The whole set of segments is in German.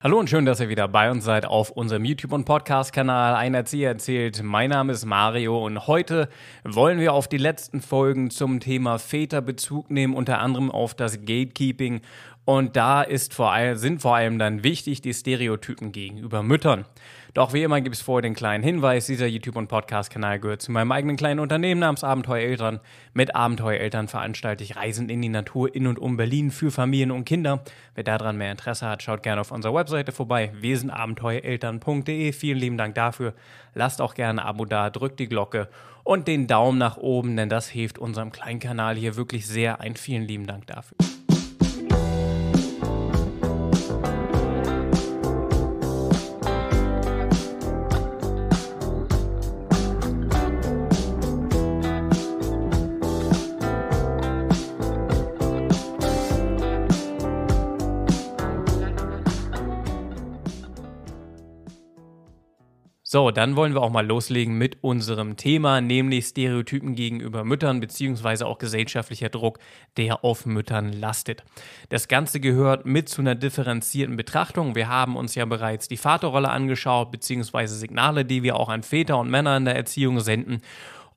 Hallo und schön, dass ihr wieder bei uns seid auf unserem YouTube- und Podcast-Kanal Ein Erzieher erzählt. Mein Name ist Mario und heute wollen wir auf die letzten Folgen zum Thema Väter Bezug nehmen, unter anderem auf das Gatekeeping. Und da ist vor allem, sind vor allem dann wichtig die Stereotypen gegenüber Müttern. Doch wie immer gibt es vorher den kleinen Hinweis, dieser YouTube- und Podcast-Kanal gehört zu meinem eigenen kleinen Unternehmen namens Abenteuereltern. Mit Abenteuereltern veranstalte ich Reisen in die Natur in und um Berlin für Familien und Kinder. Wer daran mehr Interesse hat, schaut gerne auf unserer Webseite vorbei, wesenabenteuereltern.de. Vielen lieben Dank dafür. Lasst auch gerne ein Abo da, drückt die Glocke und den Daumen nach oben, denn das hilft unserem kleinen Kanal hier wirklich sehr ein. Vielen lieben Dank dafür. So, dann wollen wir auch mal loslegen mit unserem Thema, nämlich Stereotypen gegenüber Müttern beziehungsweise auch gesellschaftlicher Druck, der auf Müttern lastet. Das Ganze gehört mit zu einer differenzierten Betrachtung. Wir haben uns ja bereits die Vaterrolle angeschaut, beziehungsweise Signale, die wir auch an Väter und Männer in der Erziehung senden.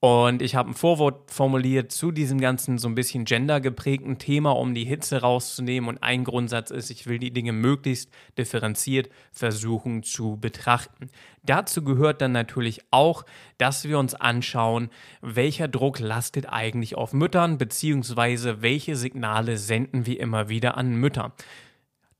Und ich habe ein Vorwort formuliert zu diesem ganzen so ein bisschen gendergeprägten Thema, um die Hitze rauszunehmen. Und ein Grundsatz ist, ich will die Dinge möglichst differenziert versuchen zu betrachten. Dazu gehört dann natürlich auch, dass wir uns anschauen, welcher Druck lastet eigentlich auf Müttern, beziehungsweise welche Signale senden wir immer wieder an Mütter.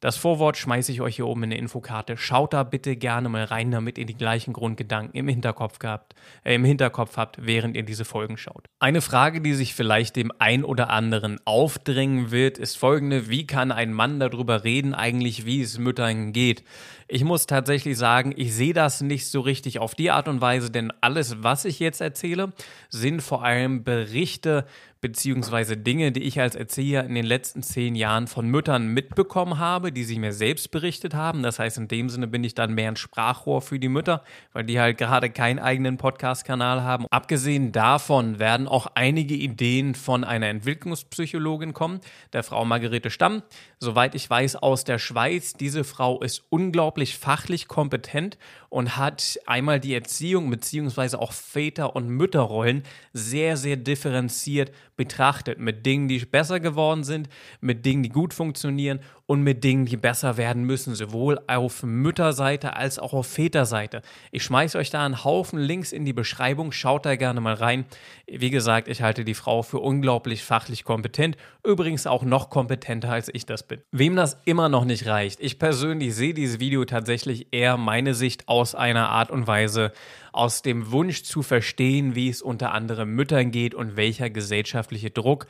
Das Vorwort schmeiße ich euch hier oben in der Infokarte. Schaut da bitte gerne mal rein, damit ihr die gleichen Grundgedanken im Hinterkopf gehabt, äh, im Hinterkopf habt, während ihr diese Folgen schaut. Eine Frage, die sich vielleicht dem ein oder anderen aufdrängen wird, ist folgende: Wie kann ein Mann darüber reden, eigentlich, wie es Müttern geht? Ich muss tatsächlich sagen, ich sehe das nicht so richtig auf die Art und Weise, denn alles, was ich jetzt erzähle, sind vor allem Berichte beziehungsweise Dinge, die ich als Erzieher in den letzten zehn Jahren von Müttern mitbekommen habe, die sie mir selbst berichtet haben. Das heißt, in dem Sinne bin ich dann mehr ein Sprachrohr für die Mütter, weil die halt gerade keinen eigenen Podcast-Kanal haben. Abgesehen davon werden auch einige Ideen von einer Entwicklungspsychologin kommen, der Frau Margarete Stamm. Soweit ich weiß, aus der Schweiz. Diese Frau ist unglaublich fachlich kompetent und hat einmal die Erziehung beziehungsweise auch Väter- und Mütterrollen sehr, sehr differenziert betrachtet. Mit Dingen, die besser geworden sind, mit Dingen, die gut funktionieren und mit Dingen, die besser werden müssen, sowohl auf Mütterseite als auch auf Väterseite. Ich schmeiße euch da einen Haufen Links in die Beschreibung, schaut da gerne mal rein. Wie gesagt, ich halte die Frau für unglaublich fachlich kompetent, übrigens auch noch kompetenter als ich das bin. Wem das immer noch nicht reicht, ich persönlich sehe dieses Video tatsächlich eher meine Sicht aus einer Art und Weise, aus dem Wunsch zu verstehen, wie es unter anderem Müttern geht und welcher gesellschaftliche Druck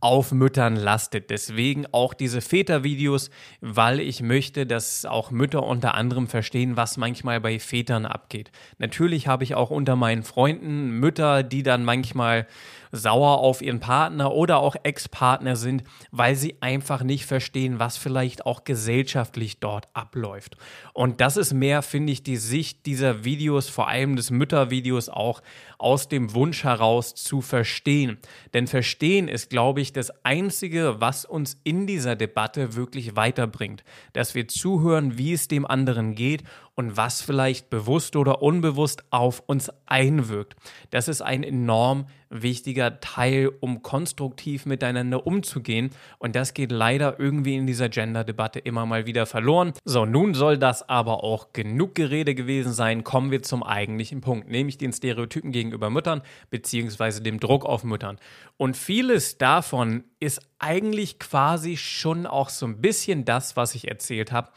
auf Müttern lastet. Deswegen auch diese Vätervideos, weil ich möchte, dass auch Mütter unter anderem verstehen, was manchmal bei Vätern abgeht. Natürlich habe ich auch unter meinen Freunden Mütter, die dann manchmal sauer auf ihren Partner oder auch Ex-Partner sind, weil sie einfach nicht verstehen, was vielleicht auch gesellschaftlich dort abläuft. Und das ist mehr, finde ich, die Sicht dieser Videos, vor allem des Müttervideos auch aus dem Wunsch heraus zu verstehen. Denn verstehen ist, glaube ich, das Einzige, was uns in dieser Debatte wirklich weiterbringt. Dass wir zuhören, wie es dem anderen geht und was vielleicht bewusst oder unbewusst auf uns einwirkt. Das ist ein enorm wichtiger Teil, um konstruktiv miteinander umzugehen. Und das geht leider irgendwie in dieser Gender-Debatte immer mal wieder verloren. So, nun soll das aber auch genug Gerede gewesen sein. Kommen wir zum eigentlichen Punkt, nämlich den Stereotypen gegenüber Müttern beziehungsweise dem Druck auf Müttern. Und vieles davon ist eigentlich quasi schon auch so ein bisschen das, was ich erzählt habe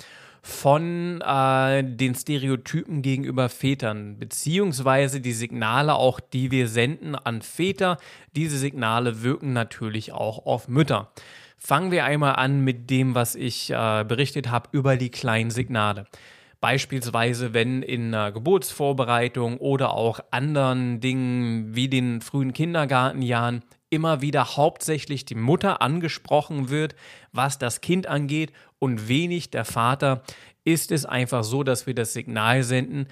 von äh, den Stereotypen gegenüber Vätern, beziehungsweise die Signale auch, die wir senden an Väter. Diese Signale wirken natürlich auch auf Mütter. Fangen wir einmal an mit dem, was ich äh, berichtet habe über die kleinen Signale. Beispielsweise, wenn in einer Geburtsvorbereitung oder auch anderen Dingen wie den frühen Kindergartenjahren immer wieder hauptsächlich die Mutter angesprochen wird, was das Kind angeht. Und wenig der Vater, ist es einfach so, dass wir das Signal senden,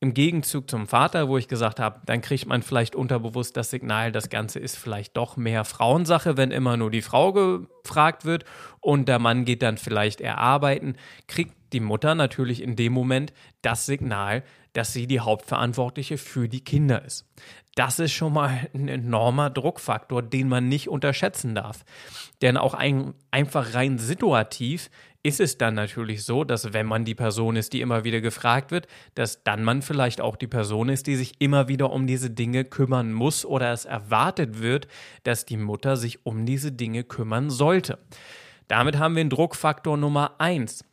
im Gegenzug zum Vater, wo ich gesagt habe, dann kriegt man vielleicht unterbewusst das Signal, das Ganze ist vielleicht doch mehr Frauensache, wenn immer nur die Frau gefragt wird und der Mann geht dann vielleicht eher arbeiten, kriegt die Mutter natürlich in dem Moment das Signal, dass sie die Hauptverantwortliche für die Kinder ist. Das ist schon mal ein enormer Druckfaktor, den man nicht unterschätzen darf. Denn auch ein, einfach rein situativ ist es dann natürlich so, dass wenn man die Person ist, die immer wieder gefragt wird, dass dann man vielleicht auch die Person ist, die sich immer wieder um diese Dinge kümmern muss oder es erwartet wird, dass die Mutter sich um diese Dinge kümmern sollte. Damit haben wir den Druckfaktor Nummer eins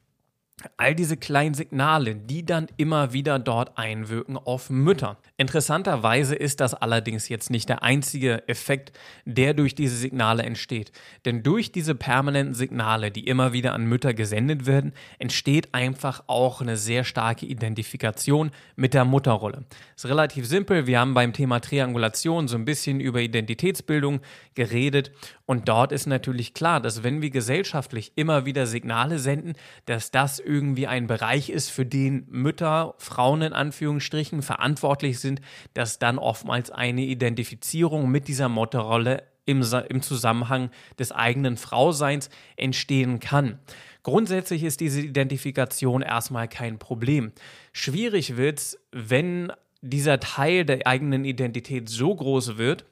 all diese kleinen Signale, die dann immer wieder dort einwirken auf Mütter. Interessanterweise ist das allerdings jetzt nicht der einzige Effekt, der durch diese Signale entsteht. Denn durch diese permanenten Signale, die immer wieder an Mütter gesendet werden, entsteht einfach auch eine sehr starke Identifikation mit der Mutterrolle. Ist relativ simpel. Wir haben beim Thema Triangulation so ein bisschen über Identitätsbildung geredet und dort ist natürlich klar, dass wenn wir gesellschaftlich immer wieder Signale senden, dass das irgendwie ein Bereich ist, für den Mütter, Frauen in Anführungsstrichen verantwortlich sind, dass dann oftmals eine Identifizierung mit dieser Mutterrolle im, im Zusammenhang des eigenen Frauseins entstehen kann. Grundsätzlich ist diese Identifikation erstmal kein Problem. Schwierig wird es, wenn dieser Teil der eigenen Identität so groß wird,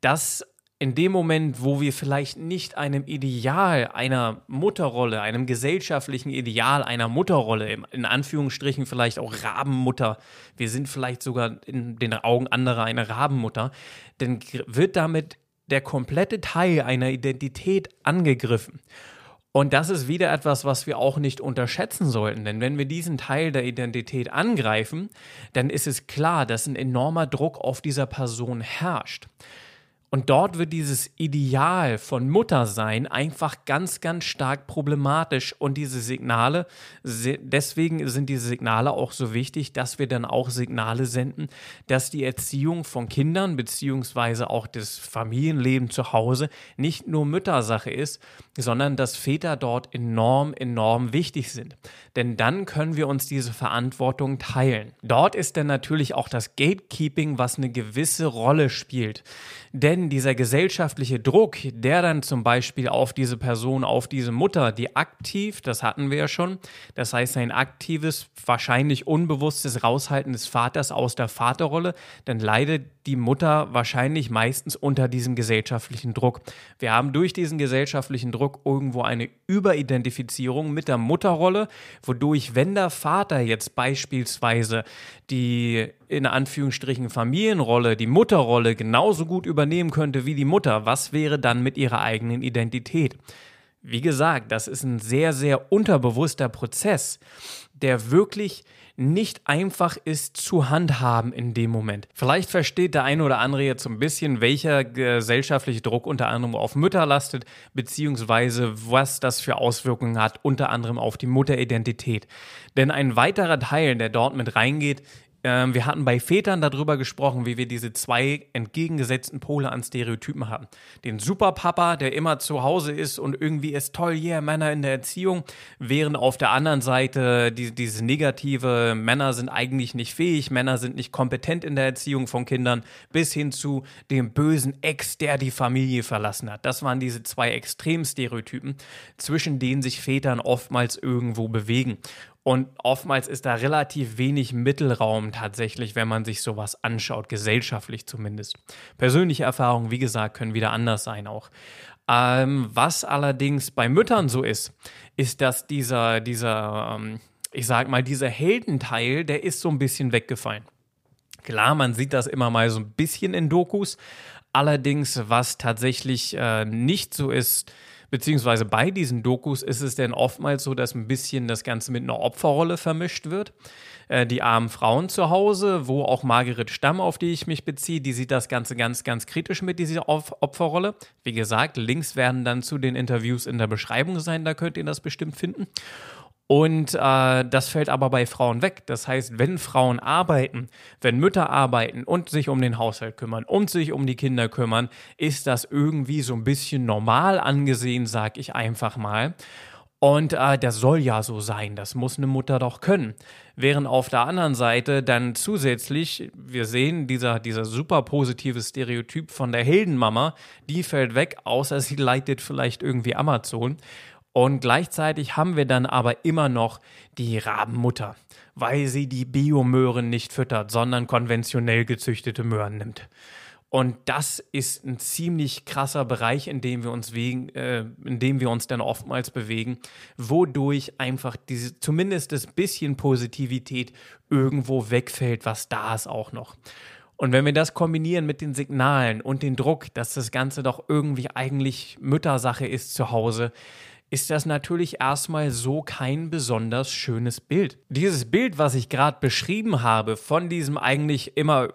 dass in dem Moment, wo wir vielleicht nicht einem Ideal einer Mutterrolle, einem gesellschaftlichen Ideal einer Mutterrolle, in Anführungsstrichen vielleicht auch Rabenmutter, wir sind vielleicht sogar in den Augen anderer eine Rabenmutter, dann wird damit der komplette Teil einer Identität angegriffen. Und das ist wieder etwas, was wir auch nicht unterschätzen sollten. Denn wenn wir diesen Teil der Identität angreifen, dann ist es klar, dass ein enormer Druck auf dieser Person herrscht. Und dort wird dieses Ideal von Muttersein einfach ganz, ganz stark problematisch. Und diese Signale, deswegen sind diese Signale auch so wichtig, dass wir dann auch Signale senden, dass die Erziehung von Kindern beziehungsweise auch das Familienleben zu Hause nicht nur Müttersache ist, sondern dass Väter dort enorm, enorm wichtig sind. Denn dann können wir uns diese Verantwortung teilen. Dort ist dann natürlich auch das Gatekeeping, was eine gewisse Rolle spielt. Denn dieser gesellschaftliche Druck, der dann zum Beispiel auf diese Person, auf diese Mutter, die aktiv, das hatten wir ja schon, das heißt ein aktives, wahrscheinlich unbewusstes Raushalten des Vaters aus der Vaterrolle, dann leidet die Mutter wahrscheinlich meistens unter diesem gesellschaftlichen Druck. Wir haben durch diesen gesellschaftlichen Druck irgendwo eine Überidentifizierung mit der Mutterrolle, wodurch, wenn der Vater jetzt beispielsweise die in Anführungsstrichen Familienrolle, die Mutterrolle genauso gut übernehmen könnte wie die Mutter, was wäre dann mit ihrer eigenen Identität? Wie gesagt, das ist ein sehr, sehr unterbewusster Prozess, der wirklich nicht einfach ist zu handhaben in dem Moment. Vielleicht versteht der eine oder andere jetzt ein bisschen, welcher gesellschaftliche Druck unter anderem auf Mütter lastet, beziehungsweise was das für Auswirkungen hat, unter anderem auf die Mutteridentität. Denn ein weiterer Teil, der dort mit reingeht, ähm, wir hatten bei Vätern darüber gesprochen, wie wir diese zwei entgegengesetzten Pole an Stereotypen haben. Den Superpapa, der immer zu Hause ist und irgendwie ist toll, yeah, Männer in der Erziehung, während auf der anderen Seite die, dieses negative, Männer sind eigentlich nicht fähig, Männer sind nicht kompetent in der Erziehung von Kindern, bis hin zu dem bösen Ex, der die Familie verlassen hat. Das waren diese zwei Extremstereotypen, zwischen denen sich Vätern oftmals irgendwo bewegen. Und oftmals ist da relativ wenig Mittelraum tatsächlich, wenn man sich sowas anschaut, gesellschaftlich zumindest. Persönliche Erfahrungen, wie gesagt, können wieder anders sein auch. Ähm, was allerdings bei Müttern so ist, ist, dass dieser, dieser, ähm, ich sag mal, dieser Heldenteil, der ist so ein bisschen weggefallen. Klar, man sieht das immer mal so ein bisschen in Dokus. Allerdings, was tatsächlich äh, nicht so ist, Beziehungsweise bei diesen Dokus ist es denn oftmals so, dass ein bisschen das Ganze mit einer Opferrolle vermischt wird. Äh, die armen Frauen zu Hause, wo auch Margaret Stamm, auf die ich mich beziehe, die sieht das Ganze ganz, ganz kritisch mit dieser Opferrolle. Wie gesagt, Links werden dann zu den Interviews in der Beschreibung sein, da könnt ihr das bestimmt finden. Und äh, das fällt aber bei Frauen weg. Das heißt, wenn Frauen arbeiten, wenn Mütter arbeiten und sich um den Haushalt kümmern und sich um die Kinder kümmern, ist das irgendwie so ein bisschen normal angesehen, sag ich einfach mal. Und äh, das soll ja so sein, das muss eine Mutter doch können. Während auf der anderen Seite dann zusätzlich, wir sehen, dieser, dieser super positive Stereotyp von der Heldenmama, die fällt weg, außer sie leitet vielleicht irgendwie Amazon. Und gleichzeitig haben wir dann aber immer noch die Rabenmutter, weil sie die Biomöhren nicht füttert, sondern konventionell gezüchtete Möhren nimmt. Und das ist ein ziemlich krasser Bereich, in dem wir uns wegen, äh, in dem wir uns dann oftmals bewegen, wodurch einfach diese, zumindest das bisschen Positivität irgendwo wegfällt, was da ist auch noch. Und wenn wir das kombinieren mit den Signalen und den Druck, dass das Ganze doch irgendwie eigentlich Müttersache ist zu Hause, ist das natürlich erstmal so kein besonders schönes Bild. Dieses Bild, was ich gerade beschrieben habe, von diesem eigentlich immer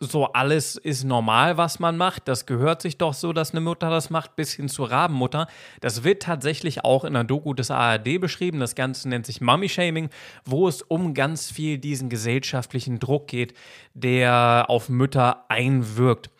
so alles ist normal, was man macht. Das gehört sich doch so, dass eine Mutter das macht, bis hin zur Rabenmutter. Das wird tatsächlich auch in der Doku des ARD beschrieben. Das Ganze nennt sich Mummy Shaming, wo es um ganz viel diesen gesellschaftlichen Druck geht, der auf Mütter einwirkt.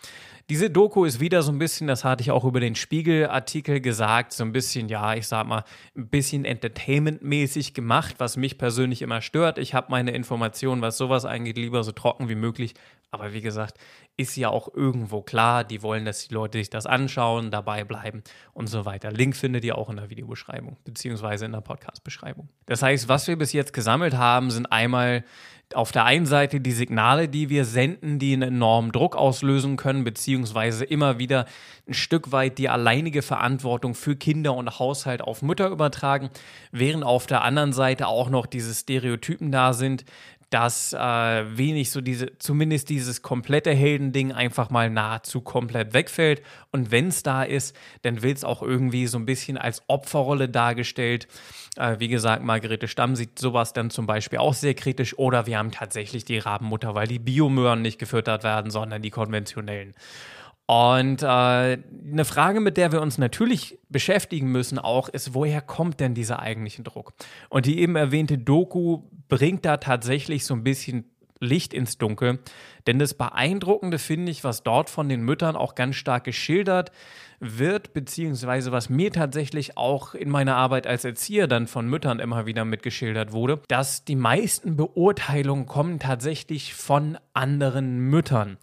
Diese Doku ist wieder so ein bisschen, das hatte ich auch über den Spiegel-Artikel gesagt, so ein bisschen, ja, ich sag mal, ein bisschen entertainmentmäßig gemacht, was mich persönlich immer stört. Ich habe meine Informationen, was sowas angeht, lieber so trocken wie möglich. Aber wie gesagt, ist ja auch irgendwo klar, die wollen, dass die Leute sich das anschauen, dabei bleiben und so weiter. Link findet ihr auch in der Videobeschreibung, beziehungsweise in der Podcast-Beschreibung. Das heißt, was wir bis jetzt gesammelt haben, sind einmal auf der einen Seite die Signale, die wir senden, die einen enormen Druck auslösen können, beziehungsweise immer wieder ein Stück weit die alleinige Verantwortung für Kinder und Haushalt auf Mütter übertragen, während auf der anderen Seite auch noch diese Stereotypen da sind, dass äh, wenig so diese, zumindest dieses komplette Heldending einfach mal nahezu komplett wegfällt. Und wenn es da ist, dann wird es auch irgendwie so ein bisschen als Opferrolle dargestellt. Äh, wie gesagt, Margarete Stamm sieht sowas dann zum Beispiel auch sehr kritisch. Oder wir haben tatsächlich die Rabenmutter, weil die Biomöhren nicht gefüttert werden, sondern die konventionellen. Und äh, eine Frage, mit der wir uns natürlich beschäftigen müssen, auch ist, woher kommt denn dieser eigentliche Druck? Und die eben erwähnte Doku bringt da tatsächlich so ein bisschen Licht ins Dunkel. Denn das Beeindruckende finde ich, was dort von den Müttern auch ganz stark geschildert wird, beziehungsweise was mir tatsächlich auch in meiner Arbeit als Erzieher dann von Müttern immer wieder mitgeschildert wurde, dass die meisten Beurteilungen kommen tatsächlich von anderen Müttern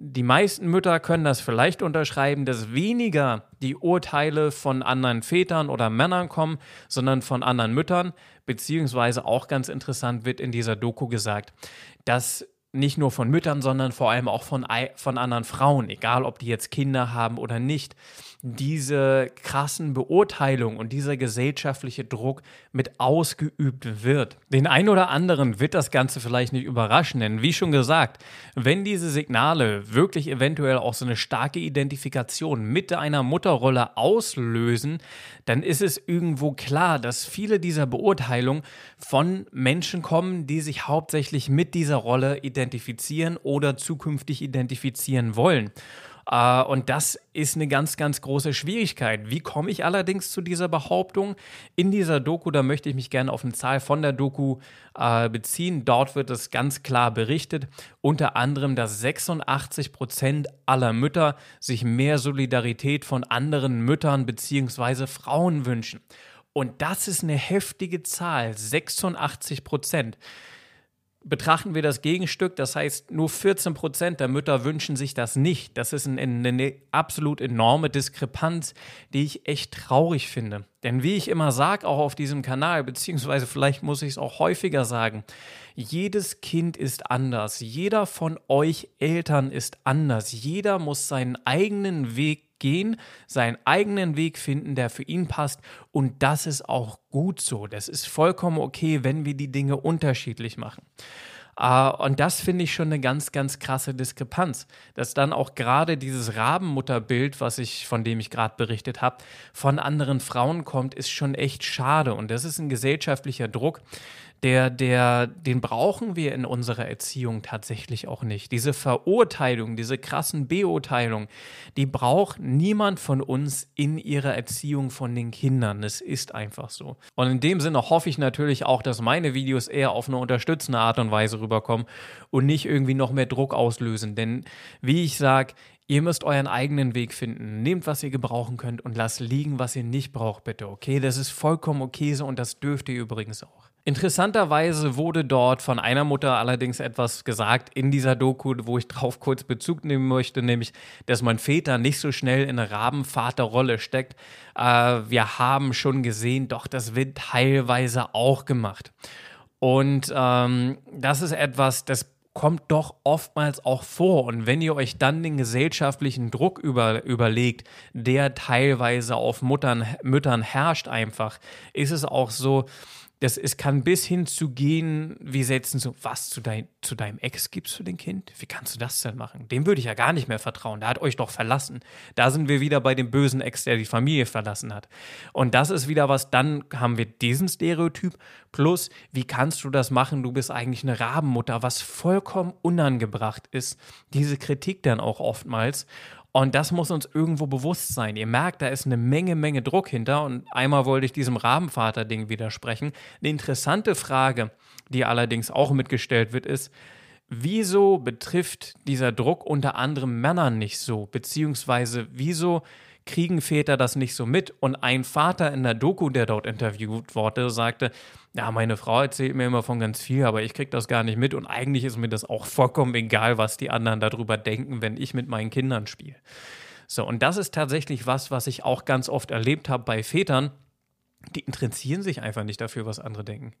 die meisten Mütter können das vielleicht unterschreiben, dass weniger die Urteile von anderen Vätern oder Männern kommen, sondern von anderen Müttern. Beziehungsweise auch ganz interessant wird in dieser Doku gesagt, dass nicht nur von Müttern, sondern vor allem auch von, von anderen Frauen, egal ob die jetzt Kinder haben oder nicht, diese krassen Beurteilungen und dieser gesellschaftliche Druck mit ausgeübt wird. Den einen oder anderen wird das Ganze vielleicht nicht überraschen, denn wie schon gesagt, wenn diese Signale wirklich eventuell auch so eine starke Identifikation mit einer Mutterrolle auslösen, dann ist es irgendwo klar, dass viele dieser Beurteilungen von Menschen kommen, die sich hauptsächlich mit dieser Rolle identifizieren oder zukünftig identifizieren wollen. Äh, und das ist eine ganz, ganz große Schwierigkeit. Wie komme ich allerdings zu dieser Behauptung? In dieser Doku, da möchte ich mich gerne auf eine Zahl von der Doku äh, beziehen. Dort wird es ganz klar berichtet, unter anderem, dass 86 Prozent aller Mütter sich mehr Solidarität von anderen Müttern bzw. Frauen wünschen. Und das ist eine heftige Zahl, 86 Prozent betrachten wir das Gegenstück, das heißt, nur 14 Prozent der Mütter wünschen sich das nicht. Das ist eine, eine absolut enorme Diskrepanz, die ich echt traurig finde. Denn wie ich immer sage, auch auf diesem Kanal, beziehungsweise vielleicht muss ich es auch häufiger sagen, jedes Kind ist anders. Jeder von euch Eltern ist anders. Jeder muss seinen eigenen Weg gehen, seinen eigenen Weg finden, der für ihn passt. Und das ist auch gut so. Das ist vollkommen okay, wenn wir die Dinge unterschiedlich machen. Uh, und das finde ich schon eine ganz, ganz krasse Diskrepanz, dass dann auch gerade dieses Rabenmutterbild, was ich, von dem ich gerade berichtet habe, von anderen Frauen kommt, ist schon echt schade. Und das ist ein gesellschaftlicher Druck, der, der, den brauchen wir in unserer Erziehung tatsächlich auch nicht. Diese Verurteilung, diese krassen Beurteilung, die braucht niemand von uns in ihrer Erziehung von den Kindern. Es ist einfach so. Und in dem Sinne hoffe ich natürlich auch, dass meine Videos eher auf eine unterstützende Art und Weise rüberkommen und nicht irgendwie noch mehr Druck auslösen. Denn wie ich sage, Ihr müsst euren eigenen Weg finden. Nehmt, was ihr gebrauchen könnt und lasst liegen, was ihr nicht braucht, bitte. Okay, das ist vollkommen okay so und das dürft ihr übrigens auch. Interessanterweise wurde dort von einer Mutter allerdings etwas gesagt in dieser Doku, wo ich drauf kurz Bezug nehmen möchte, nämlich, dass man Väter nicht so schnell in eine Rabenvaterrolle steckt. Äh, wir haben schon gesehen, doch das wird teilweise auch gemacht. Und ähm, das ist etwas, das kommt doch oftmals auch vor. Und wenn ihr euch dann den gesellschaftlichen Druck über, überlegt, der teilweise auf Muttern, Müttern herrscht einfach, ist es auch so, das, es kann bis hin zu gehen, wie setzen so, was zu, dein, zu deinem Ex gibst du dem Kind? Wie kannst du das denn machen? Dem würde ich ja gar nicht mehr vertrauen. Der hat euch doch verlassen. Da sind wir wieder bei dem bösen Ex, der die Familie verlassen hat. Und das ist wieder was, dann haben wir diesen Stereotyp. Plus, wie kannst du das machen? Du bist eigentlich eine Rabenmutter, was vollkommen unangebracht ist. Diese Kritik dann auch oftmals. Und das muss uns irgendwo bewusst sein. Ihr merkt, da ist eine Menge, Menge Druck hinter. Und einmal wollte ich diesem Rabenvater-Ding widersprechen. Eine interessante Frage, die allerdings auch mitgestellt wird, ist, wieso betrifft dieser Druck unter anderem Männern nicht so? Beziehungsweise wieso kriegen Väter das nicht so mit. Und ein Vater in der Doku, der dort interviewt wurde, sagte, ja, meine Frau erzählt mir immer von ganz viel, aber ich kriege das gar nicht mit und eigentlich ist mir das auch vollkommen egal, was die anderen darüber denken, wenn ich mit meinen Kindern spiele. So, und das ist tatsächlich was, was ich auch ganz oft erlebt habe bei Vätern, die interessieren sich einfach nicht dafür, was andere denken.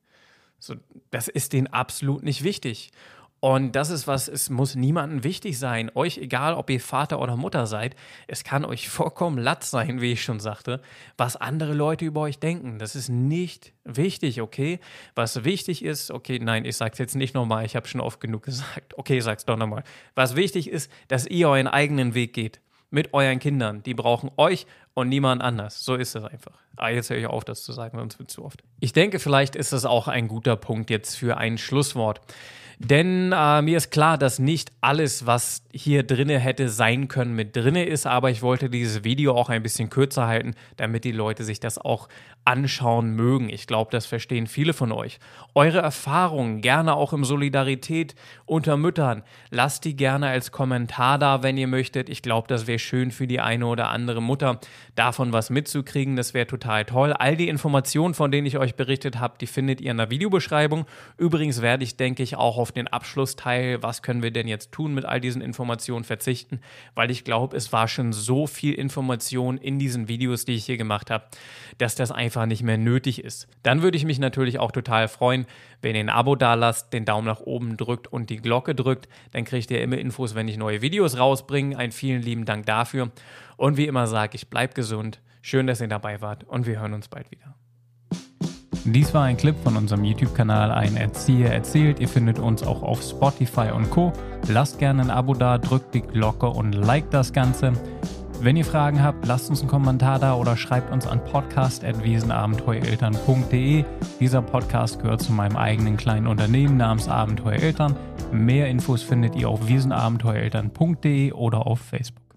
So, das ist denen absolut nicht wichtig. Und das ist was, es muss niemandem wichtig sein. Euch, egal ob ihr Vater oder Mutter seid, es kann euch vollkommen latt sein, wie ich schon sagte, was andere Leute über euch denken. Das ist nicht wichtig, okay? Was wichtig ist, okay, nein, ich sag's jetzt nicht nochmal, ich habe schon oft genug gesagt. Okay, sag's doch nochmal. Was wichtig ist, dass ihr euren eigenen Weg geht mit euren Kindern. Die brauchen euch und niemand anders. So ist es einfach. Ah, jetzt höre ich auf, das zu sagen, sonst wird zu oft. Ich denke, vielleicht ist es auch ein guter Punkt jetzt für ein Schlusswort. Denn äh, mir ist klar, dass nicht alles, was hier drinne hätte sein können, mit drinne ist, aber ich wollte dieses Video auch ein bisschen kürzer halten, damit die Leute sich das auch anschauen mögen. Ich glaube, das verstehen viele von euch. Eure Erfahrungen, gerne auch im Solidarität unter Müttern, lasst die gerne als Kommentar da, wenn ihr möchtet. Ich glaube, das wäre schön für die eine oder andere Mutter, davon was mitzukriegen. Das wäre total toll. All die Informationen, von denen ich euch berichtet habe, die findet ihr in der Videobeschreibung. Übrigens werde ich, denke ich, auch auf den Abschlussteil, was können wir denn jetzt tun mit all diesen Informationen, verzichten, weil ich glaube, es war schon so viel Information in diesen Videos, die ich hier gemacht habe, dass das einfach nicht mehr nötig ist. Dann würde ich mich natürlich auch total freuen, wenn ihr ein Abo da lasst, den Daumen nach oben drückt und die Glocke drückt. Dann kriegt ihr immer Infos, wenn ich neue Videos rausbringe. Einen vielen lieben Dank dafür. Und wie immer sage ich, bleibt gesund. Schön, dass ihr dabei wart und wir hören uns bald wieder. Dies war ein Clip von unserem YouTube-Kanal Ein Erzieher erzählt. Ihr findet uns auch auf Spotify und Co. Lasst gerne ein Abo da, drückt die Glocke und liked das Ganze. Wenn ihr Fragen habt, lasst uns einen Kommentar da oder schreibt uns an podcast.wiesenabenteuereltern.de. Dieser Podcast gehört zu meinem eigenen kleinen Unternehmen namens Abenteuereltern. Mehr Infos findet ihr auf wiesenabenteuereltern.de oder auf Facebook.